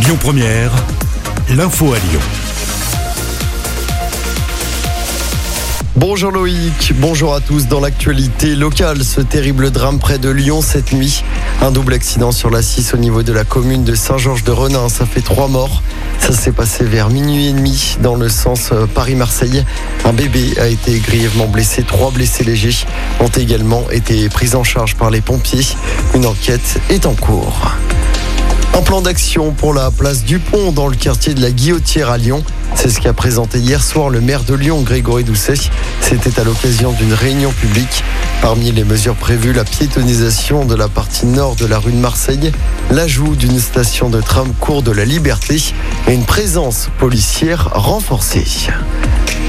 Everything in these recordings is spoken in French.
Lyon Première, l'info à Lyon. Bonjour Loïc, bonjour à tous. Dans l'actualité locale, ce terrible drame près de Lyon cette nuit. Un double accident sur la 6 au niveau de la commune de Saint-Georges-de-Renin. Ça fait trois morts. Ça s'est passé vers minuit et demi dans le sens euh, Paris-Marseille. Un bébé a été grièvement blessé. Trois blessés légers ont également été pris en charge par les pompiers. Une enquête est en cours. Un plan d'action pour la place du Pont dans le quartier de la Guillotière à Lyon. C'est ce qu'a présenté hier soir le maire de Lyon, Grégory Doucet. C'était à l'occasion d'une réunion publique. Parmi les mesures prévues, la piétonisation de la partie nord de la rue de Marseille, l'ajout d'une station de tram cours de la Liberté et une présence policière renforcée.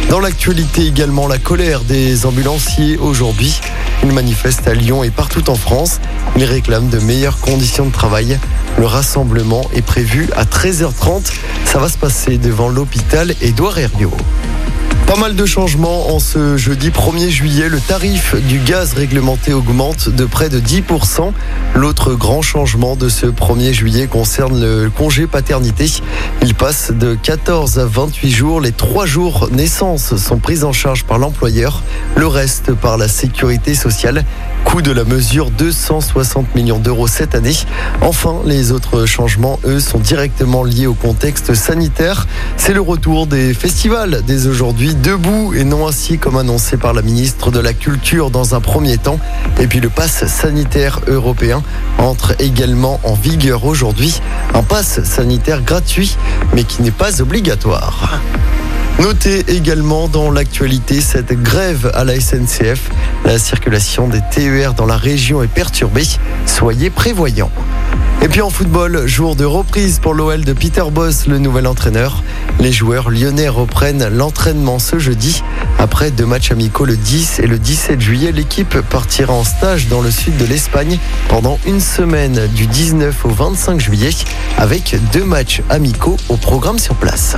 Dans l'actualité également, la colère des ambulanciers aujourd'hui. Ils manifestent à Lyon et partout en France. Ils réclament de meilleures conditions de travail. Le rassemblement est prévu à 13h30. Ça va se passer devant l'hôpital Édouard Herriot. Pas mal de changements en ce jeudi 1er juillet. Le tarif du gaz réglementé augmente de près de 10%. L'autre grand changement de ce 1er juillet concerne le congé paternité. Il passe de 14 à 28 jours. Les 3 jours naissance sont pris en charge par l'employeur. Le reste par la sécurité sociale. Coût de la mesure 260 millions d'euros cette année. Enfin, les autres changements, eux, sont directement liés au contexte sanitaire. C'est le retour des festivals dès aujourd'hui, debout et non assis comme annoncé par la ministre de la Culture dans un premier temps. Et puis le pass sanitaire européen entre également en vigueur aujourd'hui. Un pass sanitaire gratuit mais qui n'est pas obligatoire. Notez également dans l'actualité cette grève à la SNCF. La circulation des TER dans la région est perturbée. Soyez prévoyants. Et puis en football, jour de reprise pour l'OL de Peter Boss, le nouvel entraîneur. Les joueurs lyonnais reprennent l'entraînement ce jeudi. Après deux matchs amicaux le 10 et le 17 juillet, l'équipe partira en stage dans le sud de l'Espagne pendant une semaine du 19 au 25 juillet avec deux matchs amicaux au programme sur place.